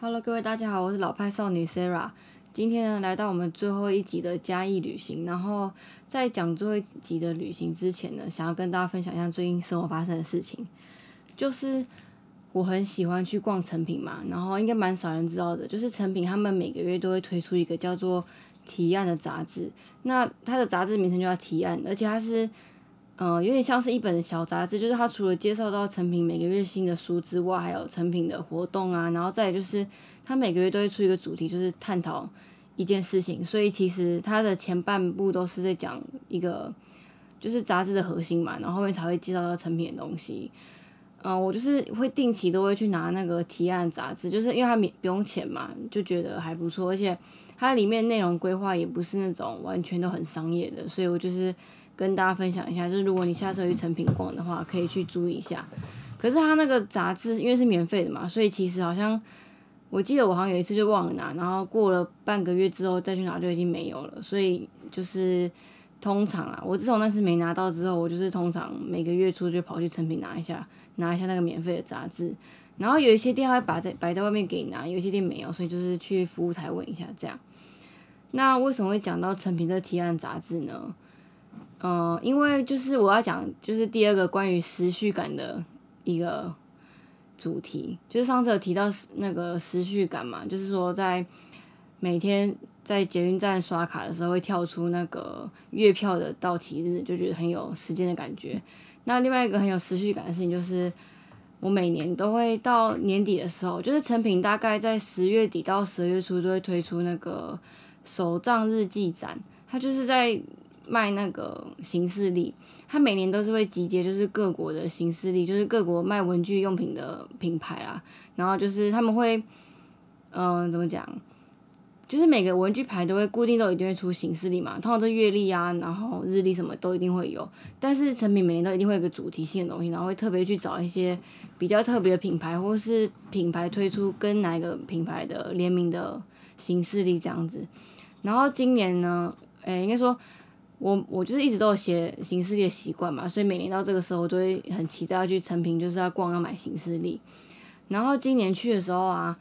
Hello，各位大家好，我是老派少女 Sarah。今天呢，来到我们最后一集的嘉义旅行。然后在讲最后一集的旅行之前呢，想要跟大家分享一下最近生活发生的事情。就是我很喜欢去逛成品嘛，然后应该蛮少人知道的，就是成品他们每个月都会推出一个叫做提案的杂志。那它的杂志名称就叫提案，而且它是。嗯，有点像是一本小杂志，就是它除了介绍到成品每个月新的书之外，还有成品的活动啊，然后再就是它每个月都会出一个主题，就是探讨一件事情。所以其实它的前半部都是在讲一个就是杂志的核心嘛，然后后面才会介绍到成品的东西。嗯，我就是会定期都会去拿那个提案杂志，就是因为它免不用钱嘛，就觉得还不错，而且它里面内容规划也不是那种完全都很商业的，所以我就是。跟大家分享一下，就是如果你下次去成品逛的话，可以去注意一下。可是他那个杂志因为是免费的嘛，所以其实好像我记得我好像有一次就忘了拿，然后过了半个月之后再去拿就已经没有了。所以就是通常啊，我自从那次没拿到之后，我就是通常每个月初就跑去成品拿一下，拿一下那个免费的杂志。然后有一些店会摆在摆在外面给你拿，有一些店没有，所以就是去服务台问一下这样。那为什么会讲到成品这个提案杂志呢？嗯，因为就是我要讲，就是第二个关于时序感的一个主题，就是上次有提到那个时序感嘛，就是说在每天在捷运站刷卡的时候会跳出那个月票的到期日，就觉得很有时间的感觉。那另外一个很有时序感的事情，就是我每年都会到年底的时候，就是成品大概在十月底到十月初都会推出那个手账日记展，它就是在。卖那个行事历，他每年都是会集结，就是各国的行事历，就是各国卖文具用品的品牌啦。然后就是他们会，嗯，怎么讲？就是每个文具牌都会固定都一定会出行事历嘛，通常都月历啊，然后日历什么都一定会有。但是成品每年都一定会有个主题性的东西，然后会特别去找一些比较特别的品牌，或是品牌推出跟哪个品牌的联名的行事历这样子。然后今年呢，诶，应该说。我我就是一直都有写行事历的习惯嘛，所以每年到这个时候，我都会很期待要去成品，就是要逛要买行事历。然后今年去的时候啊，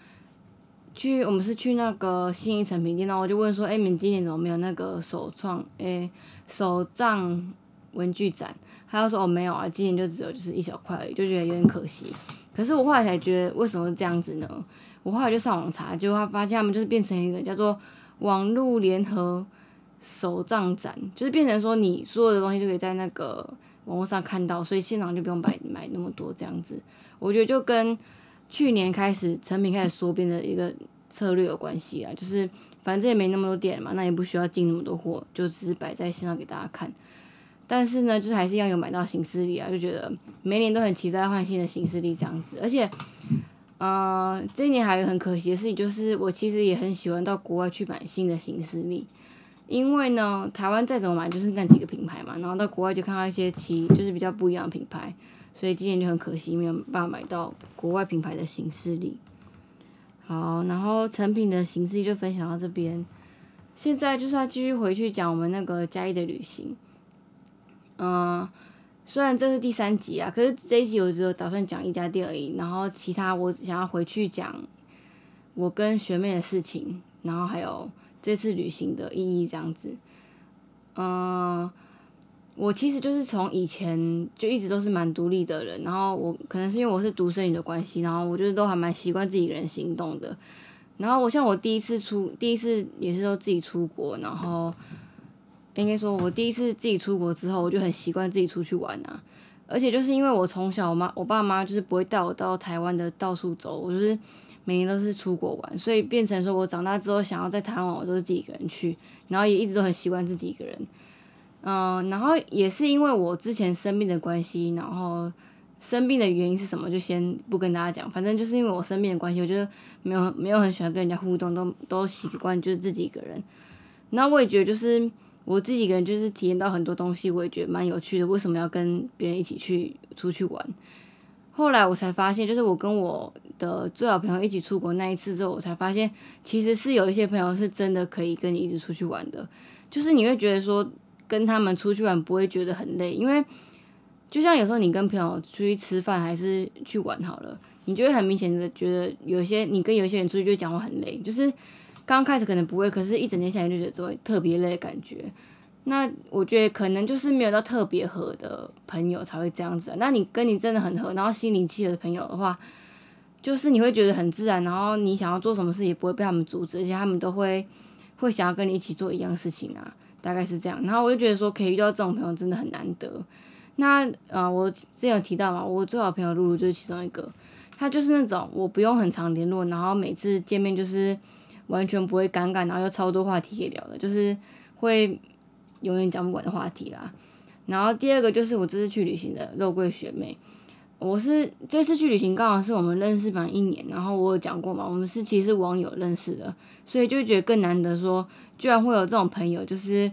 去我们是去那个新一成品店，然后我就问说：“哎，你们今年怎么没有那个首创哎手账文具展？”他就说：“哦，没有啊，今年就只有就是一小块而已，就觉得有点可惜。”可是我后来才觉得，为什么是这样子呢？我后来就上网查，结果他发现他们就是变成一个叫做网络联合。手账展就是变成说，你所有的东西就可以在那个网络上看到，所以现场就不用买买那么多这样子。我觉得就跟去年开始成品开始缩编的一个策略有关系啊，就是反正也没那么多店嘛，那也不需要进那么多货，就只是摆在线上给大家看。但是呢，就是还是要有买到形式力啊，就觉得每年都很期待换新的形式力这样子。而且，呃，这一年还有很可惜的事情，就是我其实也很喜欢到国外去买新的形式力。因为呢，台湾再怎么买就是那几个品牌嘛，然后到国外就看到一些其就是比较不一样的品牌，所以今年就很可惜没有办法买到国外品牌的形式力。好，然后成品的形式就分享到这边，现在就是要继续回去讲我们那个嘉义的旅行。嗯，虽然这是第三集啊，可是这一集我只有打算讲一家店而已，然后其他我想要回去讲我跟学妹的事情，然后还有。这次旅行的意义这样子，嗯，我其实就是从以前就一直都是蛮独立的人，然后我可能是因为我是独生女的关系，然后我觉得都还蛮习惯自己一个人行动的。然后我像我第一次出，第一次也是都自己出国，然后应该说我第一次自己出国之后，我就很习惯自己出去玩啊。而且就是因为我从小我妈我爸妈就是不会带我到台湾的到处走，我就是。每年都是出国玩，所以变成说我长大之后想要在台湾，我都是自己一个人去，然后也一直都很习惯自己一个人。嗯，然后也是因为我之前生病的关系，然后生病的原因是什么，就先不跟大家讲。反正就是因为我生病的关系，我觉得没有没有很喜欢跟人家互动，都都习惯就是自己一个人。那我也觉得就是我自己一个人就是体验到很多东西，我也觉得蛮有趣的。为什么要跟别人一起去出去玩？后来我才发现，就是我跟我的最好朋友一起出国那一次之后，我才发现其实是有一些朋友是真的可以跟你一直出去玩的。就是你会觉得说跟他们出去玩不会觉得很累，因为就像有时候你跟朋友出去吃饭还是去玩好了，你就会很明显的觉得有些你跟有些人出去就讲话很累，就是刚开始可能不会，可是一整天下来就觉得特别累的感觉。那我觉得可能就是没有到特别合的朋友才会这样子。那你跟你真的很合，然后心灵契合的朋友的话，就是你会觉得很自然，然后你想要做什么事也不会被他们阻止，而且他们都会会想要跟你一起做一样事情啊，大概是这样。然后我就觉得说，可以遇到这种朋友真的很难得。那呃，我之前有提到嘛，我最好朋友露露就是其中一个，她就是那种我不用很常联络，然后每次见面就是完全不会尴尬，然后又超多话题可以聊的，就是会。永远讲不完的话题啦。然后第二个就是我这次去旅行的肉桂学妹，我是这次去旅行刚好是我们认识满一年，然后我有讲过嘛，我们是其实是网友认识的，所以就觉得更难得说，居然会有这种朋友，就是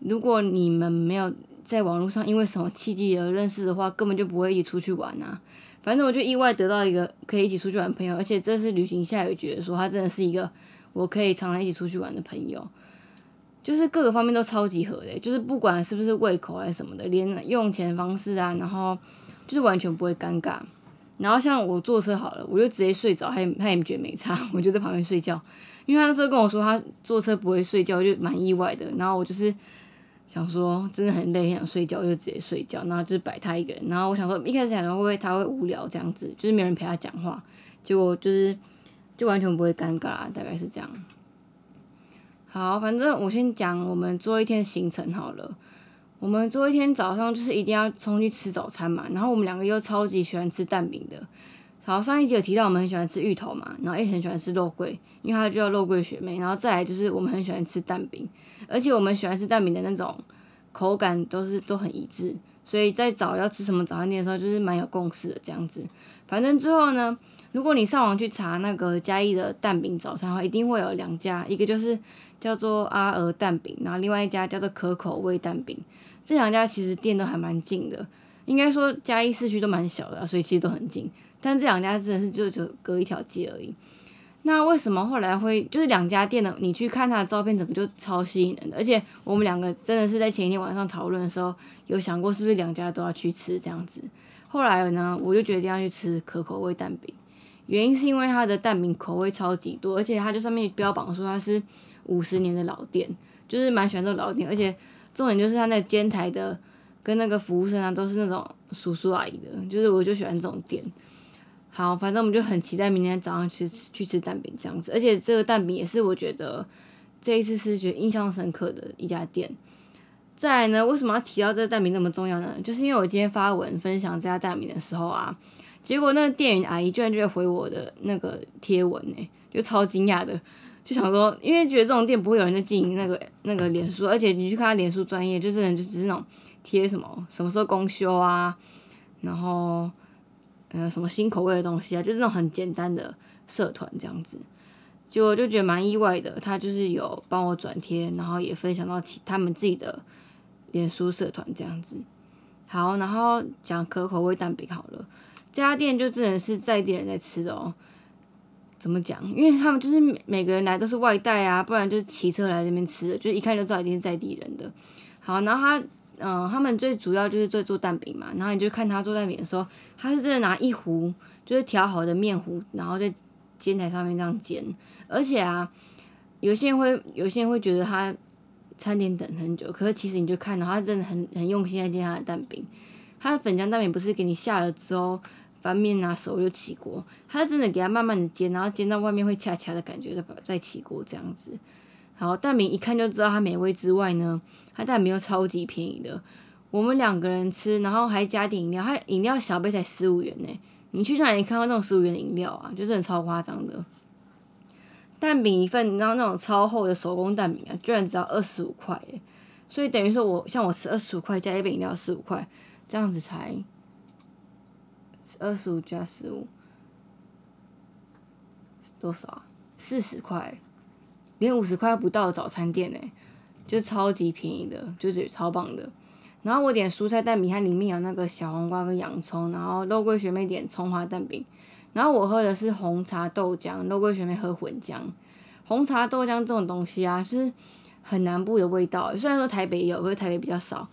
如果你们没有在网络上因为什么契机而认识的话，根本就不会一起出去玩啊。反正我就意外得到一个可以一起出去玩的朋友，而且这次旅行下来觉得说他真的是一个我可以常常一起出去玩的朋友。就是各个方面都超级合的，就是不管是不是胃口还是什么的，连用钱方式啊，然后就是完全不会尴尬。然后像我坐车好了，我就直接睡着，他也他也觉得没差，我就在旁边睡觉。因为他那时候跟我说他坐车不会睡觉，就蛮意外的。然后我就是想说真的很累，很想睡觉，就直接睡觉。然后就是摆他一个人。然后我想说一开始想说会不会他会无聊这样子，就是没人陪他讲话，结果就是就完全不会尴尬，大概是这样。好，反正我先讲我们做一天行程好了。我们做一天早上就是一定要冲去吃早餐嘛，然后我们两个又超级喜欢吃蛋饼的。好，上一集有提到我们很喜欢吃芋头嘛，然后也很喜欢吃肉桂，因为它就叫肉桂雪妹。然后再来就是我们很喜欢吃蛋饼，而且我们喜欢吃蛋饼的那种口感都是都很一致，所以在找要吃什么早餐店的时候就是蛮有共识的这样子。反正最后呢，如果你上网去查那个嘉义的蛋饼早餐的话，一定会有两家，一个就是。叫做阿娥蛋饼，然后另外一家叫做可口味蛋饼，这两家其实店都还蛮近的，应该说嘉义市区都蛮小的，所以其实都很近。但这两家真的是就就隔一条街而已。那为什么后来会就是两家店的？你去看它的照片，整个就超吸引人的。而且我们两个真的是在前一天晚上讨论的时候，有想过是不是两家都要去吃这样子。后来呢，我就决定要去吃可口味蛋饼，原因是因为它的蛋饼口味超级多，而且它就上面标榜说它是。五十年的老店，就是蛮喜欢这个老店，而且重点就是它那个煎台的跟那个服务生啊，都是那种叔叔阿姨的，就是我就喜欢这种店。好，反正我们就很期待明天早上去去吃蛋饼这样子，而且这个蛋饼也是我觉得这一次是觉得印象深刻的一家店。再来呢，为什么要提到这个蛋饼那么重要呢？就是因为我今天发文分享这家蛋饼的时候啊，结果那个店员阿姨居然就会回我的那个贴文呢，就超惊讶的。就想说，因为觉得这种店不会有人在经营那个那个脸书，而且你去看他脸书专业，就是就只是那种贴什么什么时候公休啊，然后呃什么新口味的东西啊，就是那种很简单的社团这样子，结果就觉得蛮意外的。他就是有帮我转贴，然后也分享到其他们自己的脸书社团这样子。好，然后讲可口味蛋饼好了，这家店就真的是在地人在吃的哦。怎么讲？因为他们就是每每个人来都是外带啊，不然就是骑车来这边吃的，就一看就知道一定是在地人的。好，然后他，嗯，他们最主要就是在做蛋饼嘛，然后你就看他做蛋饼的时候，他是真的拿一壶就是调好的面糊，然后在煎台上面这样煎。而且啊，有些人会有些人会觉得他餐点等很久，可是其实你就看到他真的很很用心在煎他的蛋饼。他的粉浆蛋饼不是给你下了之后。翻面啊，手就起锅，他是真的给他慢慢的煎，然后煎到外面会恰恰的感觉，再再起锅这样子。好，蛋饼一看就知道它美味之外呢，它蛋饼又超级便宜的。我们两个人吃，然后还加点饮料，它饮料小杯才十五元呢。你去哪里看到那种十五元的饮料啊？就真的超夸张的。蛋饼一份，然后那种超厚的手工蛋饼啊，居然只要二十五块诶。所以等于说我像我吃二十五块加一杯饮料十五块，这样子才。二十五加十五多少啊？四十块，连五十块不到的早餐店呢，就超级便宜的，就是超棒的。然后我点蔬菜蛋饼，它里面有那个小黄瓜跟洋葱。然后肉桂学妹点葱花蛋饼。然后我喝的是红茶豆浆，肉桂学妹喝混浆。红茶豆浆这种东西啊，是很南部的味道。虽然说台北有，可是台北比较少。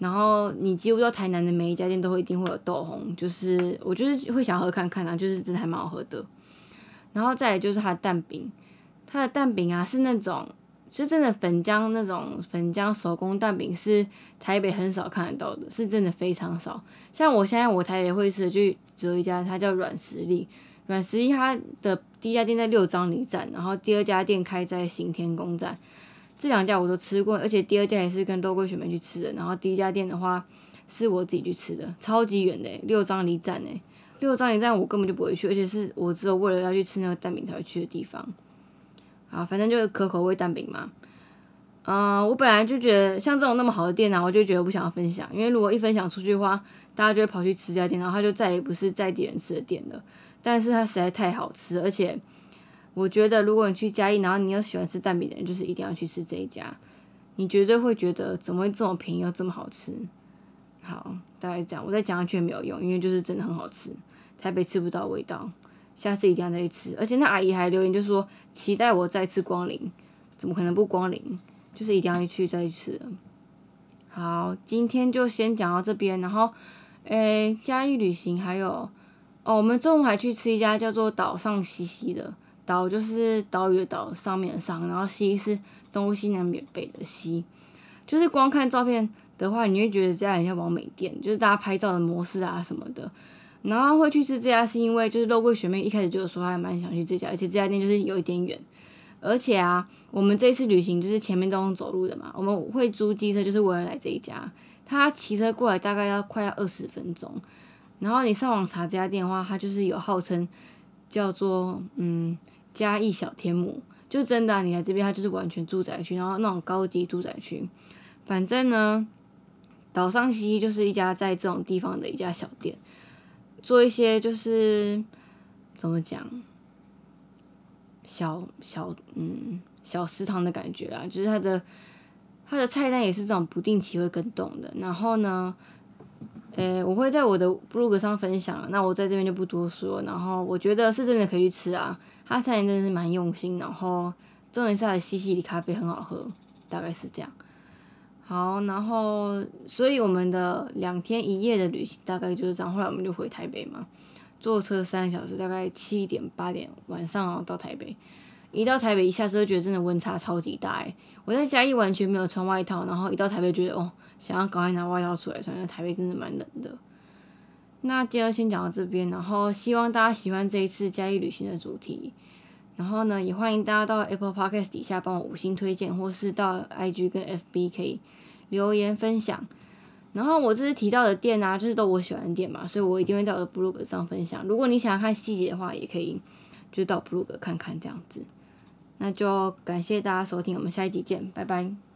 然后你几乎到台南的每一家店都会一定会有豆红，就是我就是会想喝看看啊，就是真的还蛮好喝的。然后再来就是它的蛋饼，它的蛋饼啊是那种，是真的粉浆那种粉浆手工蛋饼，是台北很少看得到的，是真的非常少。像我现在我台北会吃的就只有一家，它叫软实力。软实力它的第一家店在六张里站，然后第二家店开在行天宫站。这两家我都吃过，而且第二家也是跟肉桂学妹去吃的。然后第一家店的话是我自己去吃的，超级远的，六张离站诶，六张离站我根本就不会去，而且是我只有为了要去吃那个蛋饼才会去的地方。啊，反正就是可口味蛋饼嘛。嗯，我本来就觉得像这种那么好的店呢，我就觉得不想要分享，因为如果一分享出去的话，大家就会跑去吃这家店，然后它就再也不是在地人吃的店了。但是它实在太好吃，而且。我觉得，如果你去嘉义，然后你又喜欢吃蛋饼的人，就是一定要去吃这一家，你绝对会觉得怎么会这么便宜又这么好吃。好，大概这样，我再讲下去也没有用，因为就是真的很好吃，台北吃不到味道，下次一定要再去吃。而且那阿姨还留言就说期待我再次光临，怎么可能不光临？就是一定要去再去吃。好，今天就先讲到这边，然后，诶，嘉义旅行还有，哦，我们中午还去吃一家叫做岛上西西的。岛就是岛屿的岛，上面的上，然后西是东西南北北的西，就是光看照片的话，你会觉得这家很像完美店，就是大家拍照的模式啊什么的。然后会去吃这家，是因为就是肉桂学妹一开始就有说她蛮想去这家，而且这家店就是有一点远，而且啊，我们这一次旅行就是前面都用走路的嘛，我们会租机车就是为了来这一家，他骑车过来大概要快要二十分钟，然后你上网查这家店的话，它就是有号称叫做嗯。嘉义小天母，就真的，你来这边，它就是完全住宅区，然后那种高级住宅区。反正呢，岛上西就是一家在这种地方的一家小店，做一些就是怎么讲，小小嗯小食堂的感觉啦，就是它的它的菜单也是这种不定期会更动的，然后呢。诶，我会在我的 blog 上分享，那我在这边就不多说。然后我觉得是真的可以去吃啊，他餐饮真的是蛮用心。然后重点是它的西西里咖啡很好喝，大概是这样。好，然后所以我们的两天一夜的旅行大概就是这样。后来我们就回台北嘛，坐车三个小时，大概七点八点晚上哦到台北。一到台北一下车，觉得真的温差超级大诶。我在嘉义完全没有穿外套，然后一到台北觉得哦，想要赶快拿外套出来穿，因为台北真的蛮冷的。那今天先讲到这边，然后希望大家喜欢这一次嘉义旅行的主题。然后呢，也欢迎大家到 Apple Podcast 底下帮我五星推荐，或是到 IG 跟 FB 可以留言分享。然后我这次提到的店啊，就是都我喜欢的店嘛，所以我一定会在我的 blog 上分享。如果你想要看细节的话，也可以就到 blog 看看这样子。那就感谢大家收听，我们下一集见，拜拜。